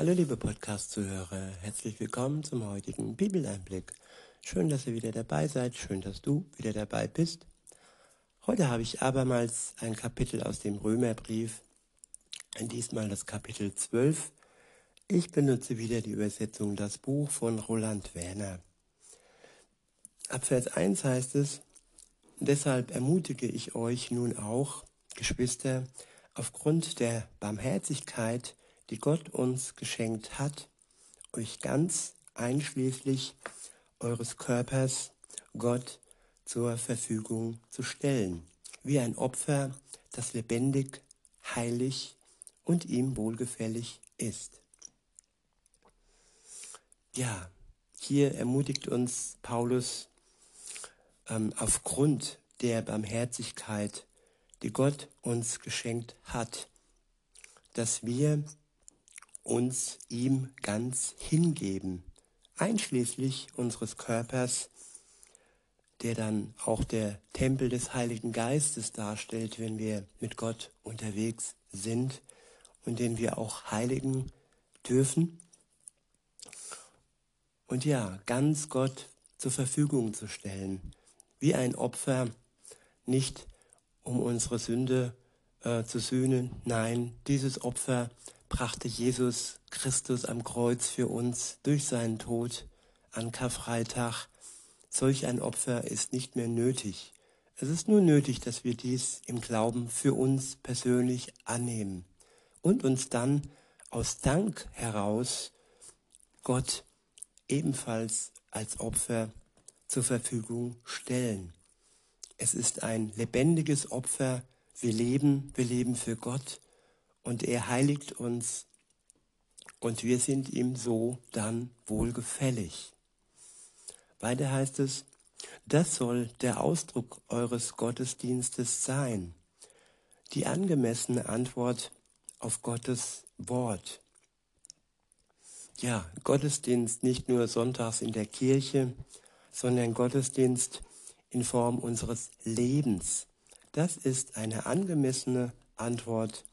Hallo liebe Podcast-Zuhörer, herzlich willkommen zum heutigen Bibeleinblick. Schön, dass ihr wieder dabei seid, schön, dass du wieder dabei bist. Heute habe ich abermals ein Kapitel aus dem Römerbrief, diesmal das Kapitel 12. Ich benutze wieder die Übersetzung Das Buch von Roland Werner. Ab Vers 1 heißt es, Deshalb ermutige ich euch nun auch, Geschwister, aufgrund der Barmherzigkeit, die Gott uns geschenkt hat, euch ganz einschließlich eures Körpers Gott zur Verfügung zu stellen, wie ein Opfer, das lebendig, heilig und ihm wohlgefällig ist. Ja, hier ermutigt uns Paulus ähm, aufgrund der Barmherzigkeit, die Gott uns geschenkt hat, dass wir uns ihm ganz hingeben, einschließlich unseres Körpers, der dann auch der Tempel des Heiligen Geistes darstellt, wenn wir mit Gott unterwegs sind und den wir auch heiligen dürfen. Und ja, ganz Gott zur Verfügung zu stellen, wie ein Opfer, nicht um unsere Sünde äh, zu sühnen, nein, dieses Opfer brachte Jesus Christus am Kreuz für uns durch seinen Tod an Karfreitag. Solch ein Opfer ist nicht mehr nötig. Es ist nur nötig, dass wir dies im Glauben für uns persönlich annehmen und uns dann aus Dank heraus Gott ebenfalls als Opfer zur Verfügung stellen. Es ist ein lebendiges Opfer. Wir leben, wir leben für Gott und er heiligt uns und wir sind ihm so dann wohlgefällig. Weiter heißt es, das soll der Ausdruck eures Gottesdienstes sein, die angemessene Antwort auf Gottes Wort. Ja, Gottesdienst nicht nur sonntags in der Kirche, sondern Gottesdienst in Form unseres Lebens. Das ist eine angemessene Antwort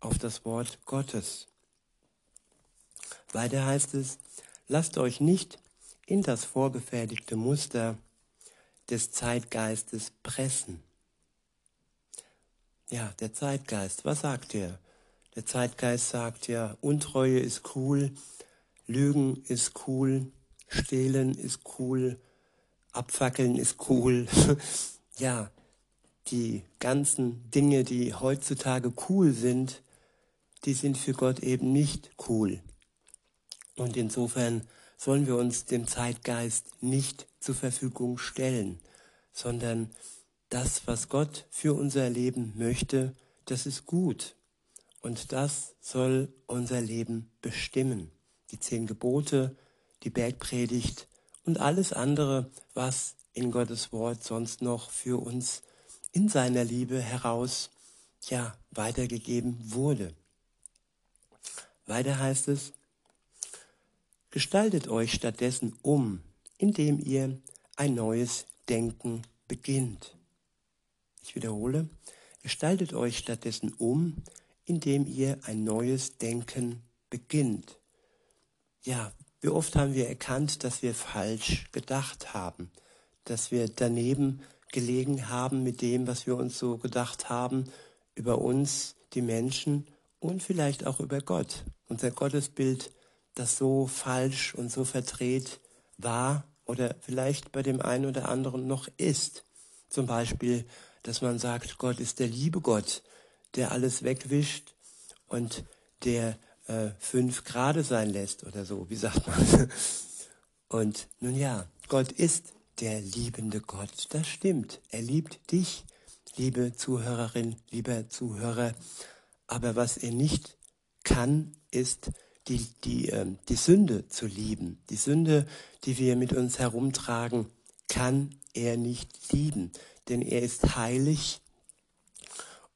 auf das Wort Gottes. Weiter heißt es, lasst euch nicht in das vorgefertigte Muster des Zeitgeistes pressen. Ja, der Zeitgeist, was sagt er? Der Zeitgeist sagt ja, Untreue ist cool, Lügen ist cool, Stehlen ist cool, Abfackeln ist cool. ja, die ganzen Dinge, die heutzutage cool sind, die sind für Gott eben nicht cool. Und insofern sollen wir uns dem Zeitgeist nicht zur Verfügung stellen, sondern das, was Gott für unser Leben möchte, das ist gut. Und das soll unser Leben bestimmen. Die zehn Gebote, die Bergpredigt und alles andere, was in Gottes Wort sonst noch für uns in seiner Liebe heraus ja weitergegeben wurde. Weiter heißt es, gestaltet euch stattdessen um, indem ihr ein neues Denken beginnt. Ich wiederhole, gestaltet euch stattdessen um, indem ihr ein neues Denken beginnt. Ja, wie oft haben wir erkannt, dass wir falsch gedacht haben, dass wir daneben gelegen haben mit dem, was wir uns so gedacht haben über uns, die Menschen und vielleicht auch über Gott unser Gottesbild, das so falsch und so verdreht war oder vielleicht bei dem einen oder anderen noch ist. Zum Beispiel, dass man sagt, Gott ist der liebe Gott, der alles wegwischt und der äh, fünf Grade sein lässt oder so, wie sagt man. Und nun ja, Gott ist der liebende Gott. Das stimmt. Er liebt dich, liebe Zuhörerin, lieber Zuhörer. Aber was er nicht kann, ist die, die, äh, die Sünde zu lieben. Die Sünde, die wir mit uns herumtragen, kann er nicht lieben, denn er ist heilig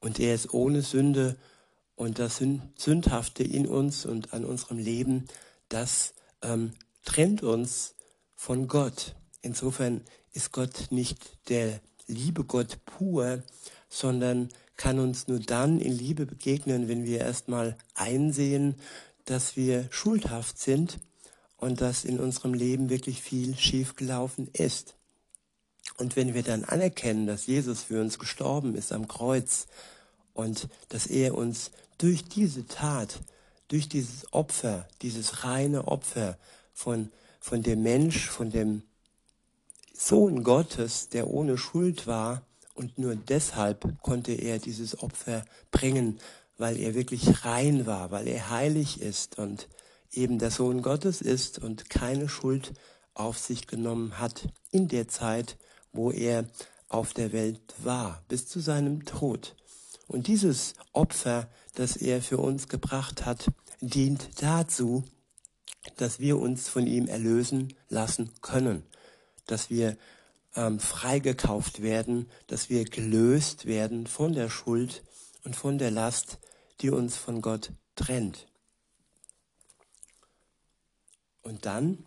und er ist ohne Sünde und das Sündhafte in uns und an unserem Leben, das ähm, trennt uns von Gott. Insofern ist Gott nicht der liebe Gott pur, sondern kann uns nur dann in Liebe begegnen, wenn wir erstmal einsehen, dass wir schuldhaft sind und dass in unserem Leben wirklich viel schiefgelaufen ist. Und wenn wir dann anerkennen, dass Jesus für uns gestorben ist am Kreuz und dass er uns durch diese Tat, durch dieses Opfer, dieses reine Opfer von, von dem Mensch, von dem Sohn Gottes, der ohne Schuld war, und nur deshalb konnte er dieses Opfer bringen, weil er wirklich rein war, weil er heilig ist und eben der Sohn Gottes ist und keine Schuld auf sich genommen hat in der Zeit, wo er auf der Welt war, bis zu seinem Tod. Und dieses Opfer, das er für uns gebracht hat, dient dazu, dass wir uns von ihm erlösen lassen können, dass wir ähm, freigekauft werden, dass wir gelöst werden von der Schuld und von der Last, die uns von Gott trennt. Und dann,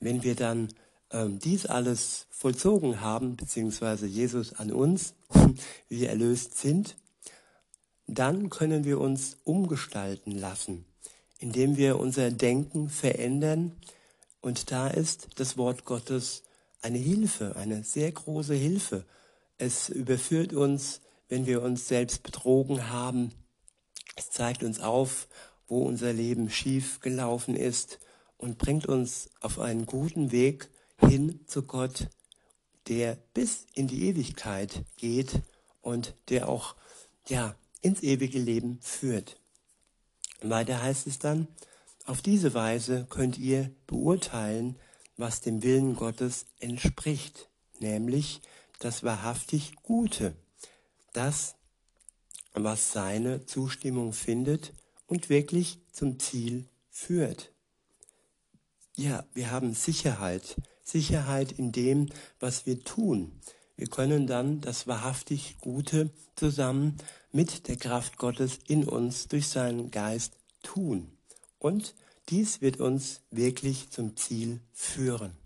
wenn wir dann ähm, dies alles vollzogen haben, beziehungsweise Jesus an uns, wir erlöst sind, dann können wir uns umgestalten lassen, indem wir unser Denken verändern. Und da ist das Wort Gottes eine Hilfe, eine sehr große Hilfe. Es überführt uns, wenn wir uns selbst betrogen haben. Es zeigt uns auf, wo unser Leben schief gelaufen ist und bringt uns auf einen guten Weg hin zu Gott, der bis in die Ewigkeit geht und der auch ja ins ewige Leben führt. Weiter heißt es dann, auf diese Weise könnt ihr beurteilen, was dem Willen Gottes entspricht, nämlich das wahrhaftig Gute, das, was seine Zustimmung findet und wirklich zum Ziel führt. Ja, wir haben Sicherheit, Sicherheit in dem, was wir tun. Wir können dann das wahrhaftig Gute zusammen mit der Kraft Gottes in uns durch seinen Geist tun. Und dies wird uns wirklich zum Ziel führen.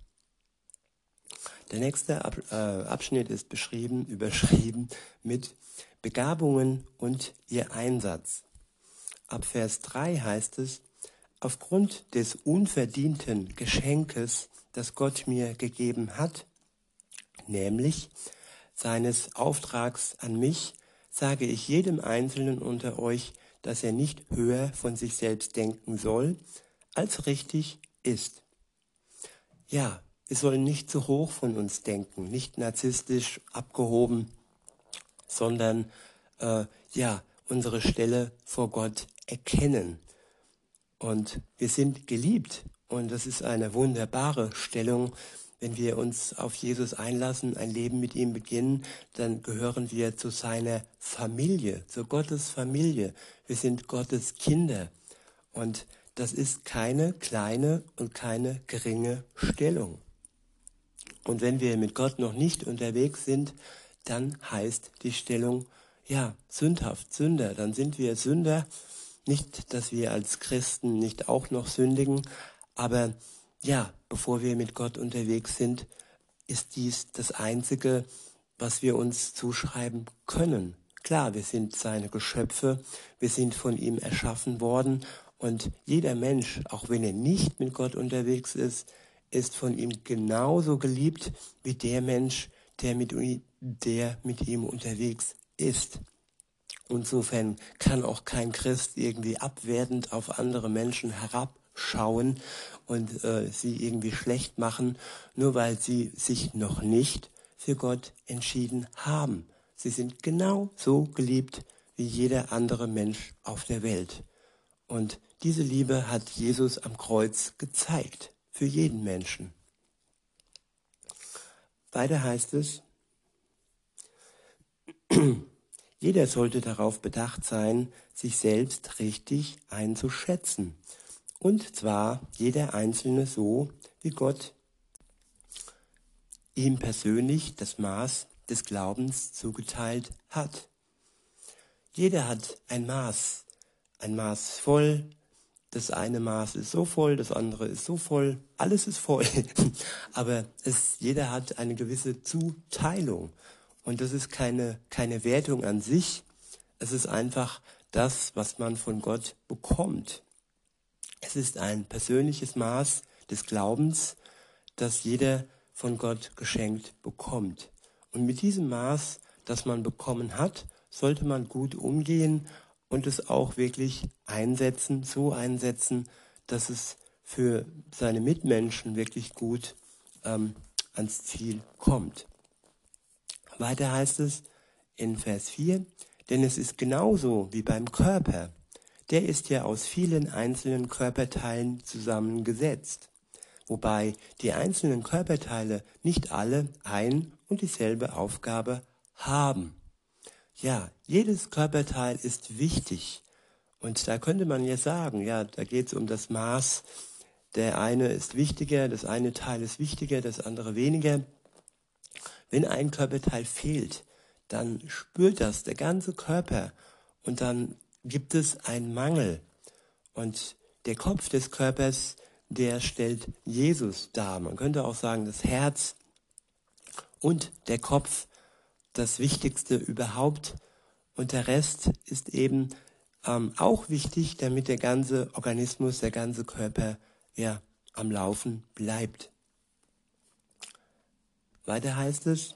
Der nächste äh, Abschnitt ist beschrieben, überschrieben mit Begabungen und ihr Einsatz. Ab Vers 3 heißt es, aufgrund des unverdienten Geschenkes, das Gott mir gegeben hat, nämlich seines Auftrags an mich, sage ich jedem Einzelnen unter euch, dass er nicht höher von sich selbst denken soll, als richtig ist. Ja, wir sollen nicht zu hoch von uns denken, nicht narzisstisch abgehoben, sondern äh, ja, unsere Stelle vor Gott erkennen. Und wir sind geliebt und das ist eine wunderbare Stellung. Wenn wir uns auf Jesus einlassen, ein Leben mit ihm beginnen, dann gehören wir zu seiner Familie, zu Gottes Familie. Wir sind Gottes Kinder. Und das ist keine kleine und keine geringe Stellung. Und wenn wir mit Gott noch nicht unterwegs sind, dann heißt die Stellung, ja, sündhaft, Sünder. Dann sind wir Sünder. Nicht, dass wir als Christen nicht auch noch sündigen, aber ja, bevor wir mit Gott unterwegs sind, ist dies das Einzige, was wir uns zuschreiben können. Klar, wir sind seine Geschöpfe, wir sind von ihm erschaffen worden und jeder Mensch, auch wenn er nicht mit Gott unterwegs ist, ist von ihm genauso geliebt wie der Mensch, der mit, der mit ihm unterwegs ist. Insofern kann auch kein Christ irgendwie abwertend auf andere Menschen herabschauen und äh, sie irgendwie schlecht machen, nur weil sie sich noch nicht für Gott entschieden haben. Sie sind genau so geliebt wie jeder andere Mensch auf der Welt. Und diese Liebe hat Jesus am Kreuz gezeigt, für jeden Menschen. Weiter heißt es, jeder sollte darauf bedacht sein, sich selbst richtig einzuschätzen. Und zwar jeder Einzelne so, wie Gott ihm persönlich das Maß des Glaubens zugeteilt hat. Jeder hat ein Maß, ein Maß voll, das eine Maß ist so voll, das andere ist so voll, alles ist voll. Aber es, jeder hat eine gewisse Zuteilung. Und das ist keine, keine Wertung an sich. Es ist einfach das, was man von Gott bekommt. Es ist ein persönliches Maß des Glaubens, das jeder von Gott geschenkt bekommt. Und mit diesem Maß, das man bekommen hat, sollte man gut umgehen und es auch wirklich einsetzen, so einsetzen, dass es für seine Mitmenschen wirklich gut ähm, ans Ziel kommt. Weiter heißt es in Vers 4, denn es ist genauso wie beim Körper. Der ist ja aus vielen einzelnen Körperteilen zusammengesetzt, wobei die einzelnen Körperteile nicht alle ein und dieselbe Aufgabe haben. Ja, jedes Körperteil ist wichtig. Und da könnte man ja sagen, ja, da geht es um das Maß. Der eine ist wichtiger, das eine Teil ist wichtiger, das andere weniger. Wenn ein Körperteil fehlt, dann spürt das der ganze Körper und dann gibt es einen Mangel. Und der Kopf des Körpers, der stellt Jesus dar. Man könnte auch sagen, das Herz und der Kopf das Wichtigste überhaupt. Und der Rest ist eben ähm, auch wichtig, damit der ganze Organismus, der ganze Körper ja am Laufen bleibt. Weiter heißt es,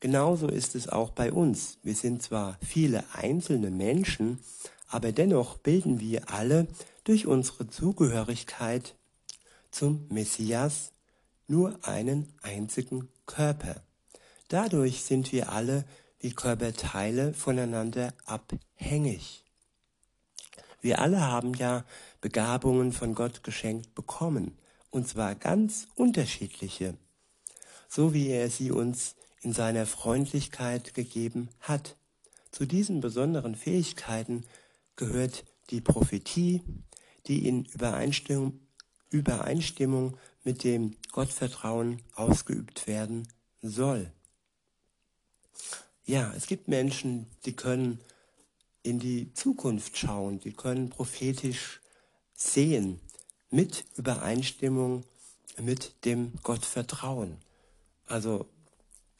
genauso ist es auch bei uns. Wir sind zwar viele einzelne Menschen, aber dennoch bilden wir alle durch unsere Zugehörigkeit zum Messias nur einen einzigen Körper. Dadurch sind wir alle wie Körperteile voneinander abhängig. Wir alle haben ja Begabungen von Gott geschenkt bekommen, und zwar ganz unterschiedliche so wie er sie uns in seiner Freundlichkeit gegeben hat. Zu diesen besonderen Fähigkeiten gehört die Prophetie, die in Übereinstimmung, Übereinstimmung mit dem Gottvertrauen ausgeübt werden soll. Ja, es gibt Menschen, die können in die Zukunft schauen, die können prophetisch sehen, mit Übereinstimmung mit dem Gottvertrauen. Also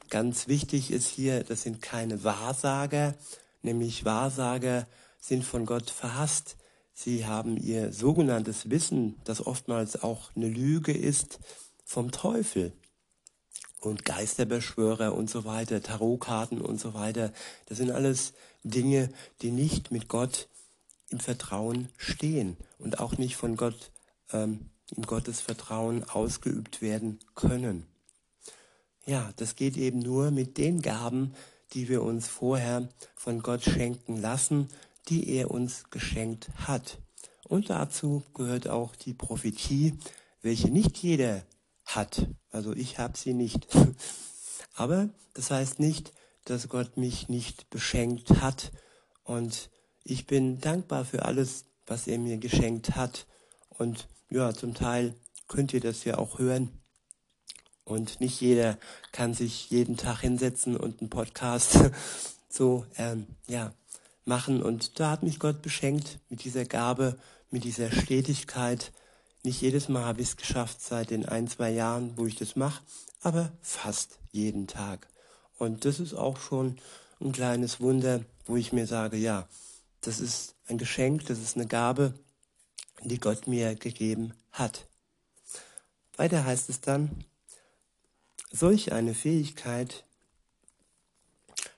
ganz wichtig ist hier, das sind keine Wahrsager, nämlich Wahrsager sind von Gott verhasst. Sie haben ihr sogenanntes Wissen, das oftmals auch eine Lüge ist, vom Teufel. Und Geisterbeschwörer und so weiter, Tarotkarten und so weiter, das sind alles Dinge, die nicht mit Gott im Vertrauen stehen und auch nicht von Gott ähm, im Gottes Vertrauen ausgeübt werden können. Ja, das geht eben nur mit den Gaben, die wir uns vorher von Gott schenken lassen, die er uns geschenkt hat. Und dazu gehört auch die Prophetie, welche nicht jeder hat. Also ich habe sie nicht. Aber das heißt nicht, dass Gott mich nicht beschenkt hat. Und ich bin dankbar für alles, was er mir geschenkt hat. Und ja, zum Teil könnt ihr das ja auch hören. Und nicht jeder kann sich jeden Tag hinsetzen und einen Podcast so ähm, ja, machen. Und da hat mich Gott beschenkt mit dieser Gabe, mit dieser Stetigkeit. Nicht jedes Mal habe ich es geschafft seit den ein, zwei Jahren, wo ich das mache, aber fast jeden Tag. Und das ist auch schon ein kleines Wunder, wo ich mir sage, ja, das ist ein Geschenk, das ist eine Gabe, die Gott mir gegeben hat. Weiter heißt es dann, Solch eine Fähigkeit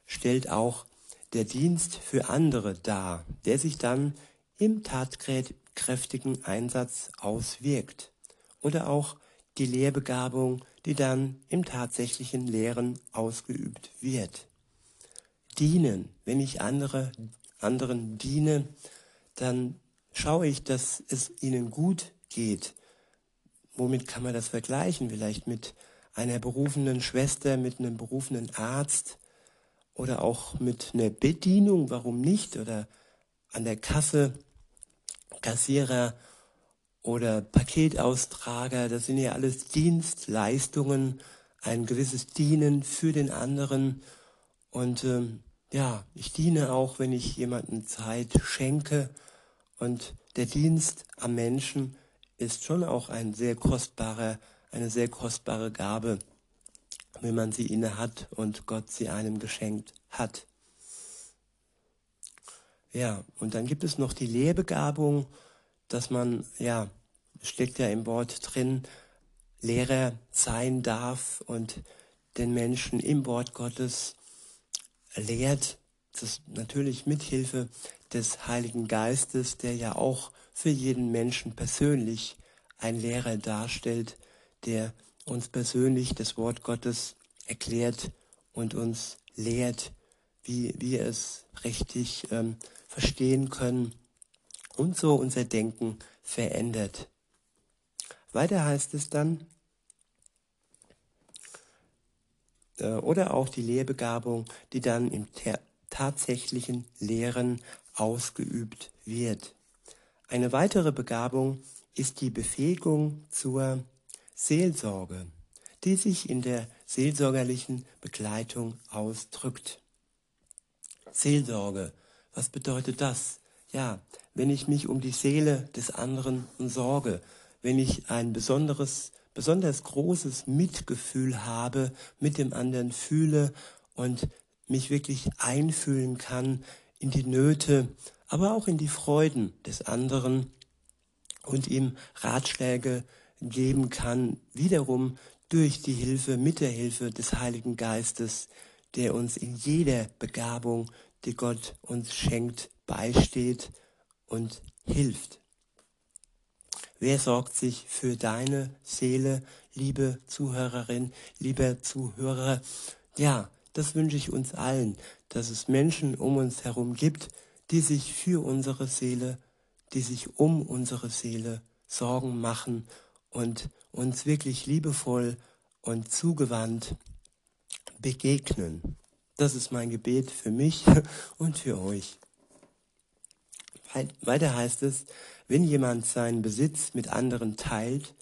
stellt auch der Dienst für andere dar, der sich dann im tatkräftigen Einsatz auswirkt. Oder auch die Lehrbegabung, die dann im tatsächlichen Lehren ausgeübt wird. Dienen, wenn ich andere, anderen diene, dann schaue ich, dass es ihnen gut geht. Womit kann man das vergleichen? Vielleicht mit einer berufenen Schwester, mit einem berufenen Arzt oder auch mit einer Bedienung, warum nicht? Oder an der Kasse, Kassierer oder Paketaustrager, das sind ja alles Dienstleistungen, ein gewisses Dienen für den anderen. Und ähm, ja, ich diene auch, wenn ich jemanden Zeit schenke. Und der Dienst am Menschen ist schon auch ein sehr kostbarer eine sehr kostbare Gabe, wenn man sie inne hat und Gott sie einem geschenkt hat. Ja, und dann gibt es noch die Lehrbegabung, dass man, ja, steckt ja im Wort drin, Lehrer sein darf und den Menschen im Wort Gottes lehrt, das natürlich mit Hilfe des Heiligen Geistes, der ja auch für jeden Menschen persönlich ein Lehrer darstellt, der uns persönlich das Wort Gottes erklärt und uns lehrt, wie wir es richtig ähm, verstehen können und so unser Denken verändert. Weiter heißt es dann, äh, oder auch die Lehrbegabung, die dann im tatsächlichen Lehren ausgeübt wird. Eine weitere Begabung ist die Befähigung zur Seelsorge, die sich in der seelsorgerlichen Begleitung ausdrückt. Seelsorge, was bedeutet das? Ja, wenn ich mich um die Seele des anderen sorge, wenn ich ein besonderes, besonders großes Mitgefühl habe, mit dem anderen fühle und mich wirklich einfühlen kann in die Nöte, aber auch in die Freuden des anderen und ihm Ratschläge geben kann, wiederum durch die Hilfe, mit der Hilfe des Heiligen Geistes, der uns in jeder Begabung, die Gott uns schenkt, beisteht und hilft. Wer sorgt sich für deine Seele, liebe Zuhörerin, lieber Zuhörer? Ja, das wünsche ich uns allen, dass es Menschen um uns herum gibt, die sich für unsere Seele, die sich um unsere Seele Sorgen machen und uns wirklich liebevoll und zugewandt begegnen. Das ist mein Gebet für mich und für euch. Weiter heißt es, wenn jemand seinen Besitz mit anderen teilt,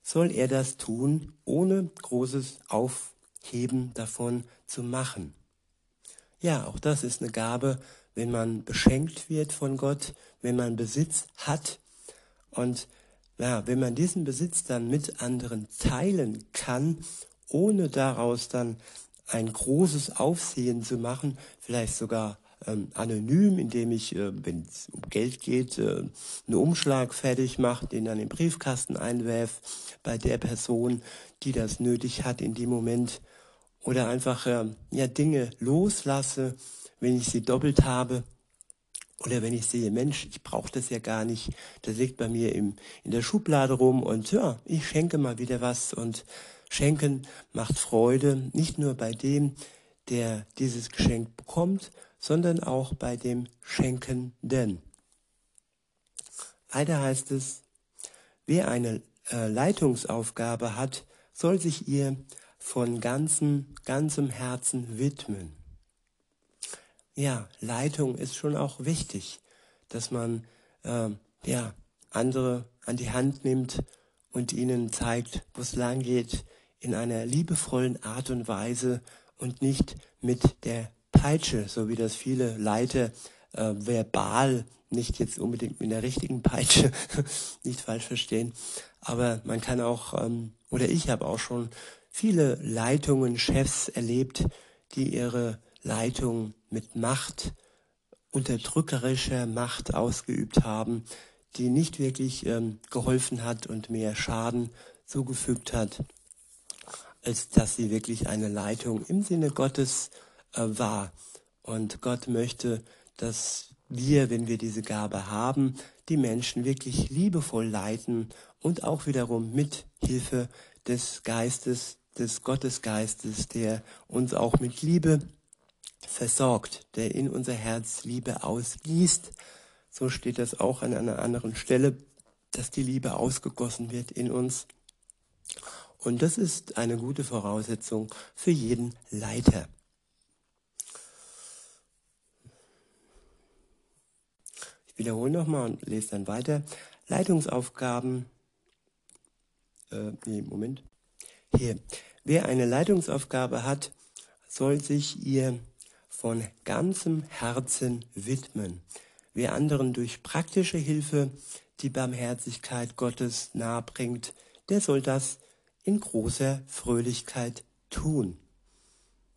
soll er das tun, ohne großes Aufheben davon zu machen. Ja, auch das ist eine Gabe, wenn man beschenkt wird von Gott, wenn man Besitz hat und ja, wenn man diesen Besitz dann mit anderen teilen kann, ohne daraus dann ein großes Aufsehen zu machen, vielleicht sogar ähm, anonym, indem ich, äh, wenn es um Geld geht, äh, einen Umschlag fertig mache, den dann im Briefkasten einwerf bei der Person, die das nötig hat in dem Moment, oder einfach äh, ja Dinge loslasse, wenn ich sie doppelt habe. Oder wenn ich sehe, Mensch, ich brauche das ja gar nicht, das liegt bei mir im, in der Schublade rum und ja, ich schenke mal wieder was und Schenken macht Freude, nicht nur bei dem, der dieses Geschenk bekommt, sondern auch bei dem Schenkenden. Weiter heißt es, wer eine äh, Leitungsaufgabe hat, soll sich ihr von ganzem, ganzem Herzen widmen ja, Leitung ist schon auch wichtig, dass man äh, ja, andere an die Hand nimmt und ihnen zeigt, wo es lang geht, in einer liebevollen Art und Weise und nicht mit der Peitsche, so wie das viele Leiter äh, verbal, nicht jetzt unbedingt mit der richtigen Peitsche, nicht falsch verstehen, aber man kann auch, ähm, oder ich habe auch schon viele Leitungen, Chefs erlebt, die ihre Leitung mit Macht, unterdrückerischer Macht ausgeübt haben, die nicht wirklich ähm, geholfen hat und mehr Schaden zugefügt hat, als dass sie wirklich eine Leitung im Sinne Gottes äh, war. Und Gott möchte, dass wir, wenn wir diese Gabe haben, die Menschen wirklich liebevoll leiten und auch wiederum mit Hilfe des Geistes, des Gottesgeistes, der uns auch mit Liebe versorgt, der in unser Herz Liebe ausgießt. So steht das auch an einer anderen Stelle, dass die Liebe ausgegossen wird in uns. Und das ist eine gute Voraussetzung für jeden Leiter. Ich wiederhole nochmal und lese dann weiter. Leitungsaufgaben. Äh, nee, Moment. Hier. Wer eine Leitungsaufgabe hat, soll sich ihr von ganzem Herzen widmen. Wer anderen durch praktische Hilfe die Barmherzigkeit Gottes nahebringt, der soll das in großer Fröhlichkeit tun.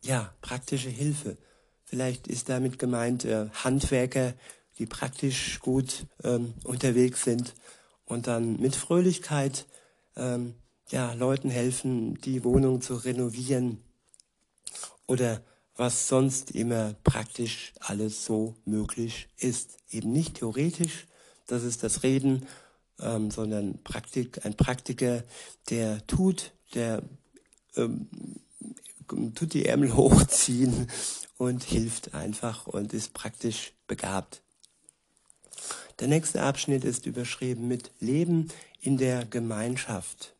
Ja, praktische Hilfe. Vielleicht ist damit gemeint äh, Handwerker, die praktisch gut ähm, unterwegs sind und dann mit Fröhlichkeit ähm, ja, Leuten helfen, die Wohnung zu renovieren oder was sonst immer praktisch alles so möglich ist. Eben nicht theoretisch, das ist das Reden, ähm, sondern Praktik, ein Praktiker, der tut, der ähm, tut die Ärmel hochziehen und hilft einfach und ist praktisch begabt. Der nächste Abschnitt ist überschrieben mit Leben in der Gemeinschaft.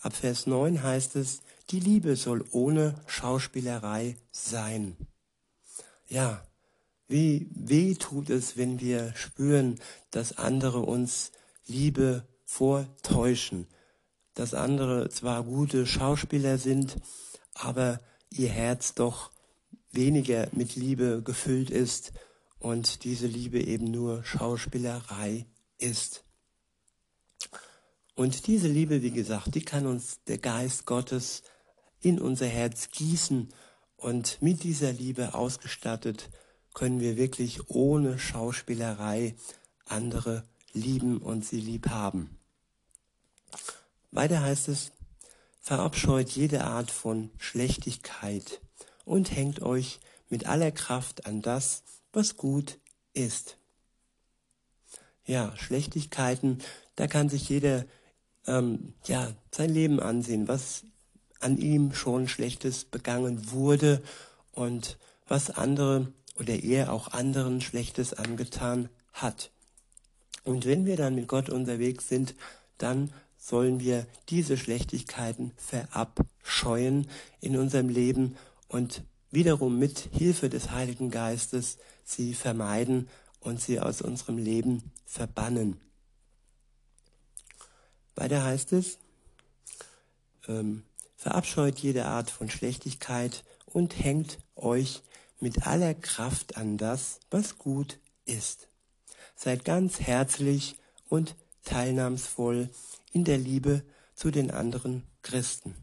Ab Vers 9 heißt es, die Liebe soll ohne Schauspielerei sein. Ja, wie weh tut es, wenn wir spüren, dass andere uns Liebe vortäuschen, dass andere zwar gute Schauspieler sind, aber ihr Herz doch weniger mit Liebe gefüllt ist und diese Liebe eben nur Schauspielerei ist. Und diese Liebe, wie gesagt, die kann uns der Geist Gottes in unser Herz gießen und mit dieser Liebe ausgestattet können wir wirklich ohne Schauspielerei andere lieben und sie lieb haben. Weiter heißt es, verabscheut jede Art von Schlechtigkeit und hängt euch mit aller Kraft an das, was gut ist. Ja, Schlechtigkeiten, da kann sich jeder ähm, ja sein Leben ansehen, was an ihm schon Schlechtes begangen wurde und was andere oder er auch anderen Schlechtes angetan hat. Und wenn wir dann mit Gott unterwegs sind, dann sollen wir diese Schlechtigkeiten verabscheuen in unserem Leben und wiederum mit Hilfe des Heiligen Geistes sie vermeiden und sie aus unserem Leben verbannen. Weiter heißt es, ähm, verabscheut jede Art von Schlechtigkeit und hängt euch mit aller Kraft an das, was gut ist. Seid ganz herzlich und teilnahmsvoll in der Liebe zu den anderen Christen.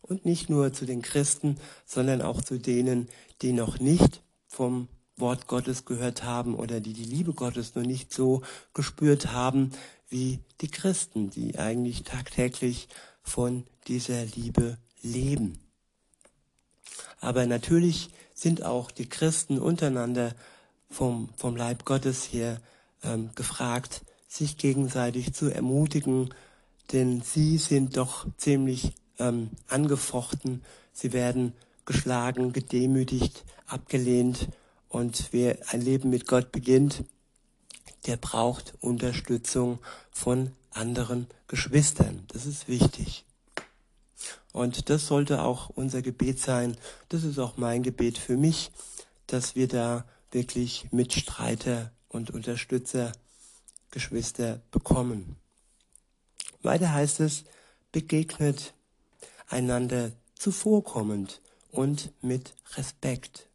Und nicht nur zu den Christen, sondern auch zu denen, die noch nicht vom Wort Gottes gehört haben oder die die Liebe Gottes noch nicht so gespürt haben wie die Christen, die eigentlich tagtäglich von dieser Liebe leben. Aber natürlich sind auch die Christen untereinander vom, vom Leib Gottes her ähm, gefragt, sich gegenseitig zu ermutigen, denn sie sind doch ziemlich ähm, angefochten, sie werden geschlagen, gedemütigt, abgelehnt und wer ein Leben mit Gott beginnt, der braucht Unterstützung von anderen Geschwistern. Das ist wichtig. Und das sollte auch unser Gebet sein. Das ist auch mein Gebet für mich, dass wir da wirklich Mitstreiter und Unterstützer, Geschwister bekommen. Weiter heißt es, begegnet einander zuvorkommend und mit Respekt.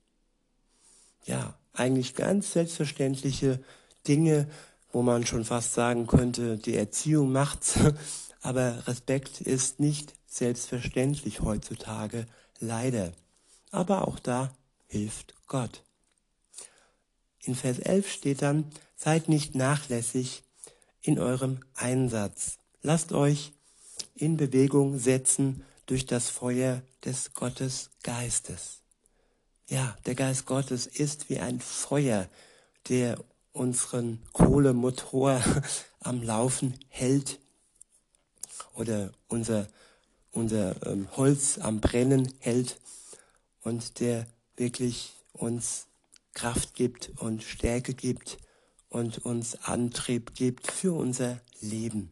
Ja, eigentlich ganz selbstverständliche Dinge, wo man schon fast sagen könnte, die Erziehung macht's, aber Respekt ist nicht selbstverständlich heutzutage, leider. Aber auch da hilft Gott. In Vers 11 steht dann, seid nicht nachlässig in eurem Einsatz. Lasst euch in Bewegung setzen durch das Feuer des Gottesgeistes. Ja, der Geist Gottes ist wie ein Feuer, der unseren Kohlemotor am Laufen hält oder unser, unser ähm, Holz am Brennen hält und der wirklich uns Kraft gibt und Stärke gibt und uns Antrieb gibt für unser Leben.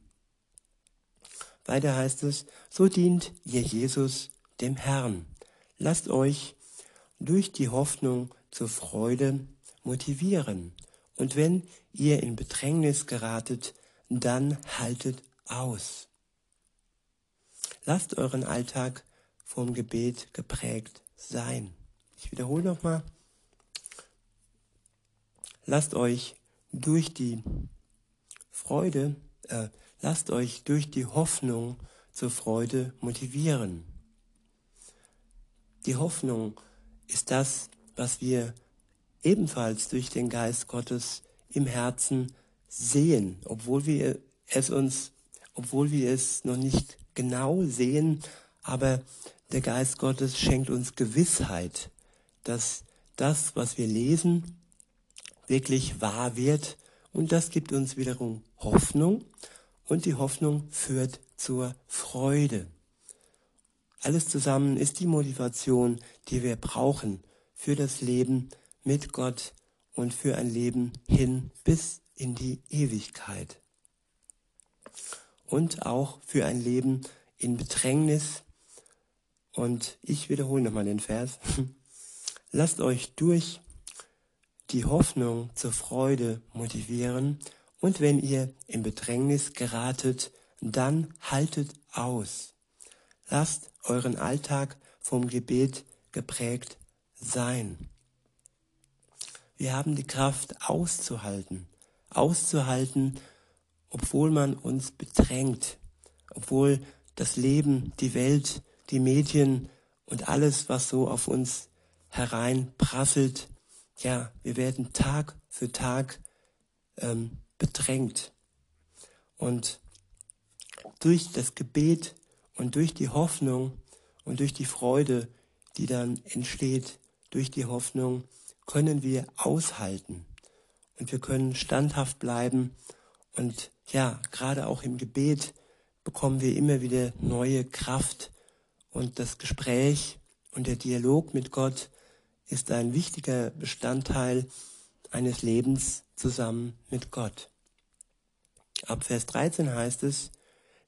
Weiter heißt es, so dient ihr Jesus dem Herrn. Lasst euch durch die Hoffnung zur Freude motivieren und wenn ihr in Bedrängnis geratet, dann haltet aus. Lasst euren Alltag vom Gebet geprägt sein. Ich wiederhole nochmal. Lasst euch durch die Freude, äh, lasst euch durch die Hoffnung zur Freude motivieren. Die Hoffnung ist das, was wir ebenfalls durch den Geist Gottes im Herzen sehen, obwohl wir es uns, obwohl wir es noch nicht genau sehen, aber der Geist Gottes schenkt uns Gewissheit, dass das, was wir lesen, wirklich wahr wird und das gibt uns wiederum Hoffnung und die Hoffnung führt zur Freude. Alles zusammen ist die Motivation, die wir brauchen für das Leben mit Gott und für ein Leben hin bis in die Ewigkeit. Und auch für ein Leben in Bedrängnis. Und ich wiederhole nochmal den Vers. Lasst euch durch die Hoffnung zur Freude motivieren und wenn ihr in Bedrängnis geratet, dann haltet aus. Lasst euren Alltag vom Gebet geprägt sein. Wir haben die Kraft auszuhalten, auszuhalten, obwohl man uns bedrängt, obwohl das Leben, die Welt, die Medien und alles, was so auf uns hereinprasselt, ja, wir werden Tag für Tag ähm, bedrängt. Und durch das Gebet und durch die Hoffnung und durch die Freude, die dann entsteht, durch die Hoffnung, können wir aushalten und wir können standhaft bleiben. Und ja, gerade auch im Gebet bekommen wir immer wieder neue Kraft und das Gespräch und der Dialog mit Gott ist ein wichtiger Bestandteil eines Lebens zusammen mit Gott. Ab Vers 13 heißt es,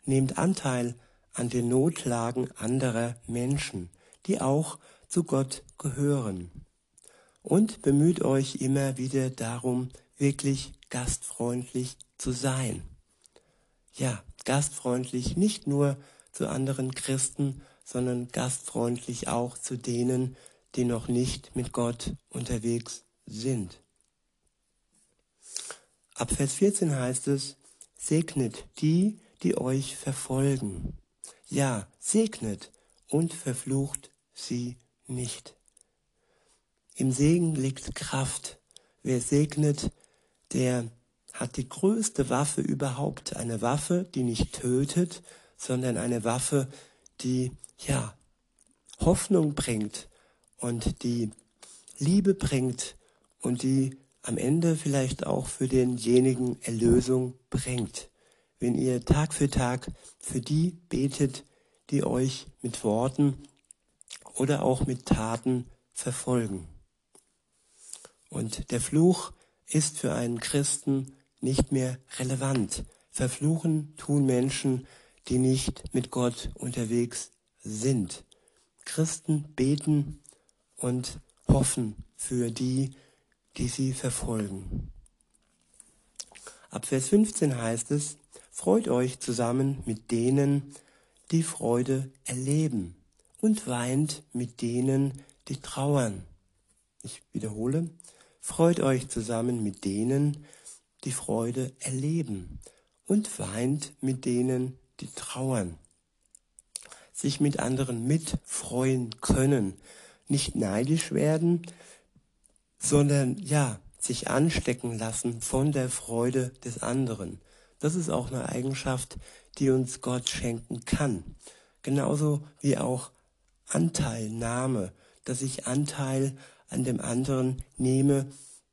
nehmt Anteil an den Notlagen anderer Menschen, die auch zu Gott gehören. Und bemüht euch immer wieder darum, wirklich gastfreundlich zu sein. Ja, gastfreundlich nicht nur zu anderen Christen, sondern gastfreundlich auch zu denen, die noch nicht mit Gott unterwegs sind. Ab Vers 14 heißt es, segnet die, die euch verfolgen. Ja, segnet und verflucht sie nicht. Im Segen liegt Kraft. Wer segnet, der hat die größte Waffe überhaupt. Eine Waffe, die nicht tötet, sondern eine Waffe, die, ja, Hoffnung bringt, und die Liebe bringt und die am Ende vielleicht auch für denjenigen Erlösung bringt. Wenn ihr Tag für Tag für die betet, die euch mit Worten oder auch mit Taten verfolgen. Und der Fluch ist für einen Christen nicht mehr relevant. Verfluchen tun Menschen, die nicht mit Gott unterwegs sind. Christen beten und hoffen für die, die sie verfolgen. Ab Vers 15 heißt es, freut euch zusammen mit denen, die Freude erleben und weint mit denen, die trauern. Ich wiederhole, freut euch zusammen mit denen, die Freude erleben und weint mit denen, die trauern. Sich mit anderen mitfreuen können, nicht neidisch werden, sondern ja, sich anstecken lassen von der Freude des anderen. Das ist auch eine Eigenschaft, die uns Gott schenken kann. Genauso wie auch Anteilnahme, dass ich Anteil an dem anderen nehme,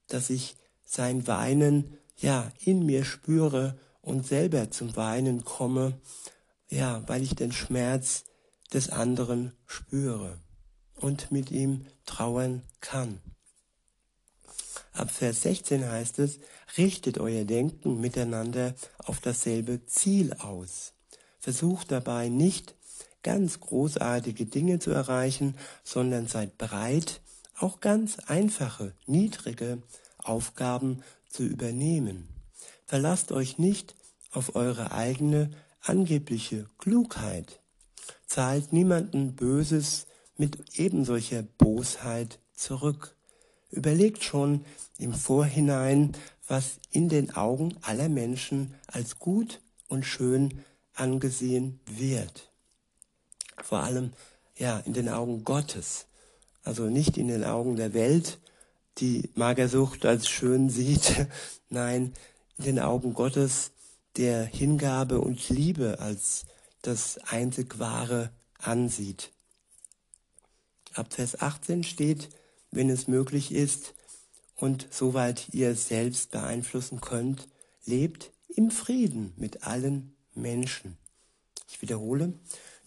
dass ich sein Weinen ja in mir spüre und selber zum Weinen komme, ja, weil ich den Schmerz des anderen spüre und mit ihm trauern kann. Ab Vers 16 heißt es, richtet euer Denken miteinander auf dasselbe Ziel aus. Versucht dabei nicht ganz großartige Dinge zu erreichen, sondern seid bereit, auch ganz einfache, niedrige Aufgaben zu übernehmen. Verlasst euch nicht auf eure eigene angebliche Klugheit. Zahlt niemanden Böses mit ebensolcher Bosheit zurück. Überlegt schon im Vorhinein, was in den Augen aller Menschen als gut und schön angesehen wird. Vor allem, ja, in den Augen Gottes. Also nicht in den Augen der Welt, die Magersucht als schön sieht. Nein, in den Augen Gottes der Hingabe und Liebe als das einzig Wahre ansieht. Ab Vers 18 steht, wenn es möglich ist und soweit ihr es selbst beeinflussen könnt, lebt im Frieden mit allen Menschen. Ich wiederhole,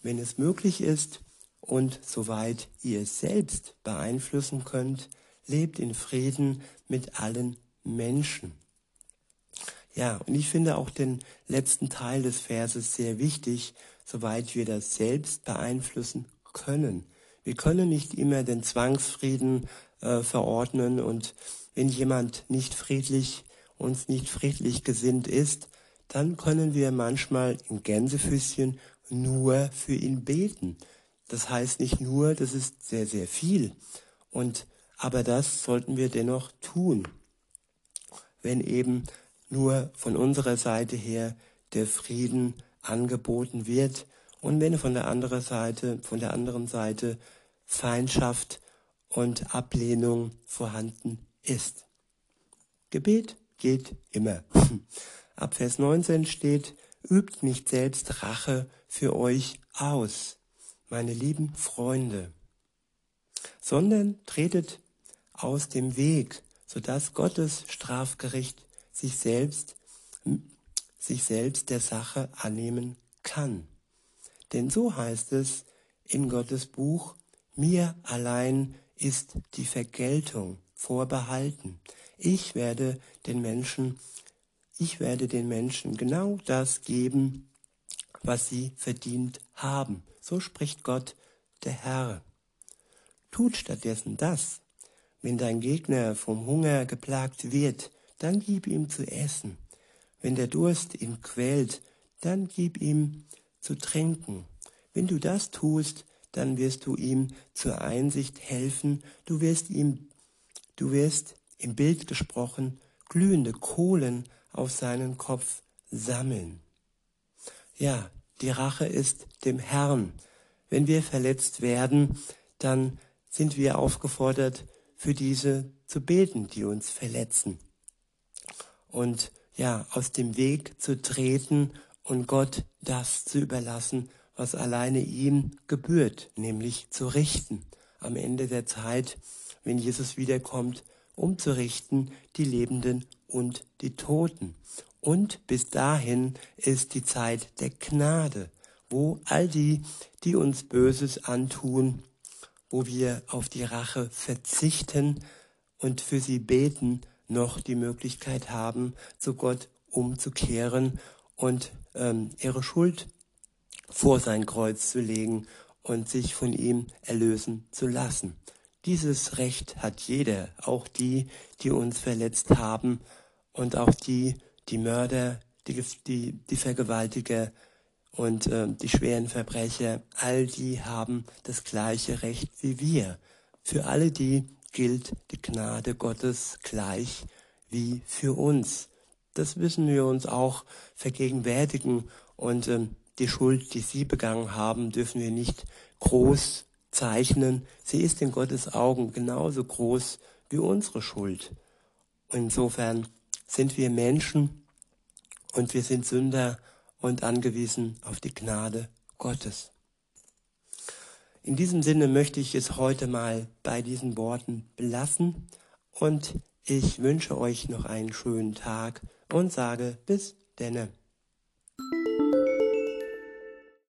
wenn es möglich ist und soweit ihr es selbst beeinflussen könnt, lebt in Frieden mit allen Menschen. Ja, und ich finde auch den letzten Teil des Verses sehr wichtig, soweit wir das selbst beeinflussen können. Wir können nicht immer den Zwangsfrieden äh, verordnen und wenn jemand nicht friedlich, uns nicht friedlich gesinnt ist, dann können wir manchmal im Gänsefüßchen nur für ihn beten. Das heißt nicht nur, das ist sehr, sehr viel. Und, aber das sollten wir dennoch tun. Wenn eben nur von unserer Seite her der Frieden angeboten wird und wenn von der anderen Seite, von der anderen Seite Feindschaft und Ablehnung vorhanden ist. Gebet geht immer. Ab Vers 19 steht, übt nicht selbst Rache für euch aus, meine lieben Freunde, sondern tretet aus dem Weg, sodass Gottes Strafgericht sich selbst, sich selbst der Sache annehmen kann. Denn so heißt es in Gottes Buch, mir allein ist die Vergeltung vorbehalten. Ich werde den Menschen, ich werde den Menschen genau das geben, was sie verdient haben. So spricht Gott, der Herr. Tut stattdessen das. Wenn dein Gegner vom Hunger geplagt wird, dann gib ihm zu essen. Wenn der Durst ihn quält, dann gib ihm zu trinken. Wenn du das tust, dann wirst du ihm zur Einsicht helfen, du wirst ihm, du wirst im Bild gesprochen, glühende Kohlen auf seinen Kopf sammeln. Ja, die Rache ist dem Herrn. Wenn wir verletzt werden, dann sind wir aufgefordert, für diese zu beten, die uns verletzen. Und ja, aus dem Weg zu treten und Gott das zu überlassen, was alleine ihm gebührt, nämlich zu richten. Am Ende der Zeit, wenn Jesus wiederkommt, um zu richten die Lebenden und die Toten. Und bis dahin ist die Zeit der Gnade, wo all die, die uns Böses antun, wo wir auf die Rache verzichten und für sie beten, noch die Möglichkeit haben, zu Gott umzukehren und ähm, ihre Schuld vor sein Kreuz zu legen und sich von ihm erlösen zu lassen. Dieses Recht hat jeder, auch die, die uns verletzt haben und auch die, die Mörder, die, die, die Vergewaltiger und äh, die schweren Verbrecher, all die haben das gleiche Recht wie wir. Für alle die gilt die Gnade Gottes gleich wie für uns. Das müssen wir uns auch vergegenwärtigen und ähm, die Schuld, die sie begangen haben, dürfen wir nicht groß zeichnen. Sie ist in Gottes Augen genauso groß wie unsere Schuld. Insofern sind wir Menschen und wir sind Sünder und angewiesen auf die Gnade Gottes. In diesem Sinne möchte ich es heute mal bei diesen Worten belassen und ich wünsche euch noch einen schönen Tag und sage bis denne.